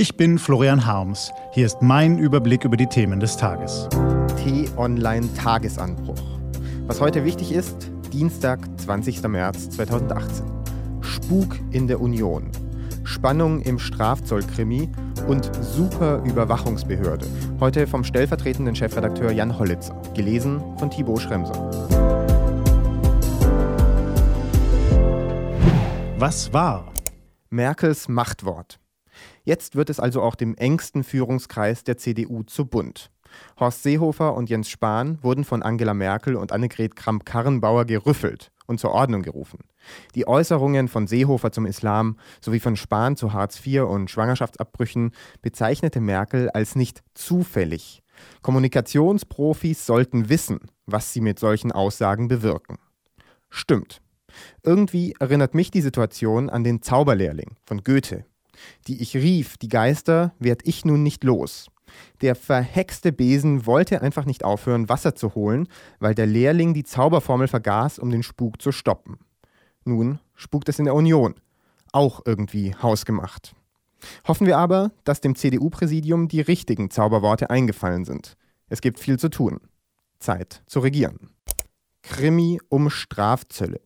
Ich bin Florian Harms. Hier ist mein Überblick über die Themen des Tages. T-Online Tagesanbruch. Was heute wichtig ist, Dienstag, 20. März 2018. Spuk in der Union. Spannung im Strafzollkrimi und Super Überwachungsbehörde. Heute vom stellvertretenden Chefredakteur Jan Hollitzer. Gelesen von Thibaut Schremser. Was war? Merkels Machtwort. Jetzt wird es also auch dem engsten Führungskreis der CDU zu bunt. Horst Seehofer und Jens Spahn wurden von Angela Merkel und Annegret Kramp-Karrenbauer gerüffelt und zur Ordnung gerufen. Die Äußerungen von Seehofer zum Islam sowie von Spahn zu Hartz IV und Schwangerschaftsabbrüchen bezeichnete Merkel als nicht zufällig. Kommunikationsprofis sollten wissen, was sie mit solchen Aussagen bewirken. Stimmt. Irgendwie erinnert mich die Situation an den Zauberlehrling von Goethe, die ich rief, die Geister werd ich nun nicht los. Der verhexte Besen wollte einfach nicht aufhören, Wasser zu holen, weil der Lehrling die Zauberformel vergaß, um den Spuk zu stoppen. Nun spukt es in der Union. Auch irgendwie hausgemacht. Hoffen wir aber, dass dem CDU-Präsidium die richtigen Zauberworte eingefallen sind. Es gibt viel zu tun. Zeit zu regieren. Krimi um Strafzölle.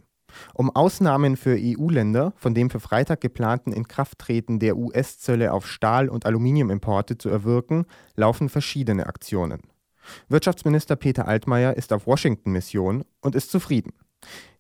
Um Ausnahmen für EU-Länder von dem für Freitag geplanten Inkrafttreten der US-Zölle auf Stahl- und Aluminiumimporte zu erwirken, laufen verschiedene Aktionen. Wirtschaftsminister Peter Altmaier ist auf Washington-Mission und ist zufrieden.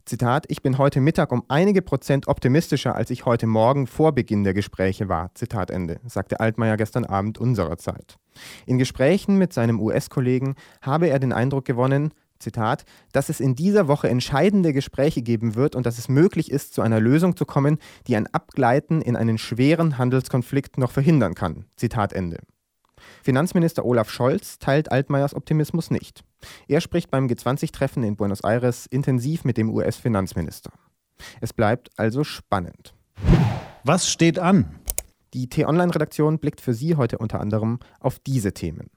Zitat, ich bin heute Mittag um einige Prozent optimistischer, als ich heute Morgen vor Beginn der Gespräche war. Zitat Ende, sagte Altmaier gestern Abend unserer Zeit. In Gesprächen mit seinem US-Kollegen habe er den Eindruck gewonnen, Zitat, dass es in dieser Woche entscheidende Gespräche geben wird und dass es möglich ist, zu einer Lösung zu kommen, die ein Abgleiten in einen schweren Handelskonflikt noch verhindern kann. Zitat Ende. Finanzminister Olaf Scholz teilt Altmaiers Optimismus nicht. Er spricht beim G20-Treffen in Buenos Aires intensiv mit dem US-Finanzminister. Es bleibt also spannend. Was steht an? Die T-Online-Redaktion blickt für Sie heute unter anderem auf diese Themen.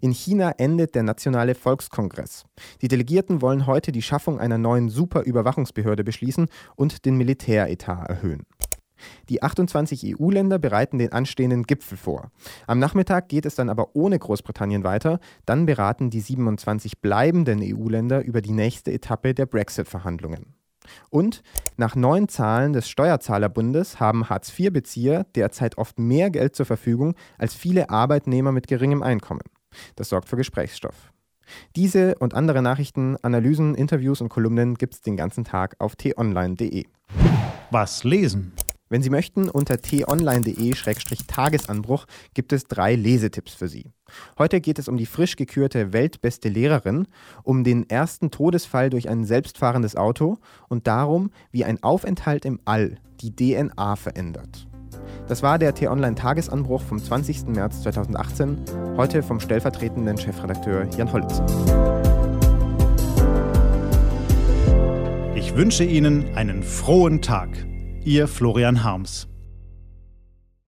In China endet der Nationale Volkskongress. Die Delegierten wollen heute die Schaffung einer neuen Superüberwachungsbehörde beschließen und den Militäretat erhöhen. Die 28 EU-Länder bereiten den anstehenden Gipfel vor. Am Nachmittag geht es dann aber ohne Großbritannien weiter. Dann beraten die 27 bleibenden EU-Länder über die nächste Etappe der Brexit-Verhandlungen. Und nach neuen Zahlen des Steuerzahlerbundes haben Hartz-IV-Bezieher derzeit oft mehr Geld zur Verfügung als viele Arbeitnehmer mit geringem Einkommen. Das sorgt für Gesprächsstoff. Diese und andere Nachrichten, Analysen, Interviews und Kolumnen gibt es den ganzen Tag auf t-online.de. Was lesen? Wenn Sie möchten, unter t-online.de-tagesanbruch gibt es drei Lesetipps für Sie. Heute geht es um die frisch gekürte weltbeste Lehrerin, um den ersten Todesfall durch ein selbstfahrendes Auto und darum, wie ein Aufenthalt im All die DNA verändert. Das war der T-Online-Tagesanbruch vom 20. März 2018, heute vom stellvertretenden Chefredakteur Jan Holz. Ich wünsche Ihnen einen frohen Tag. Ihr Florian Harms.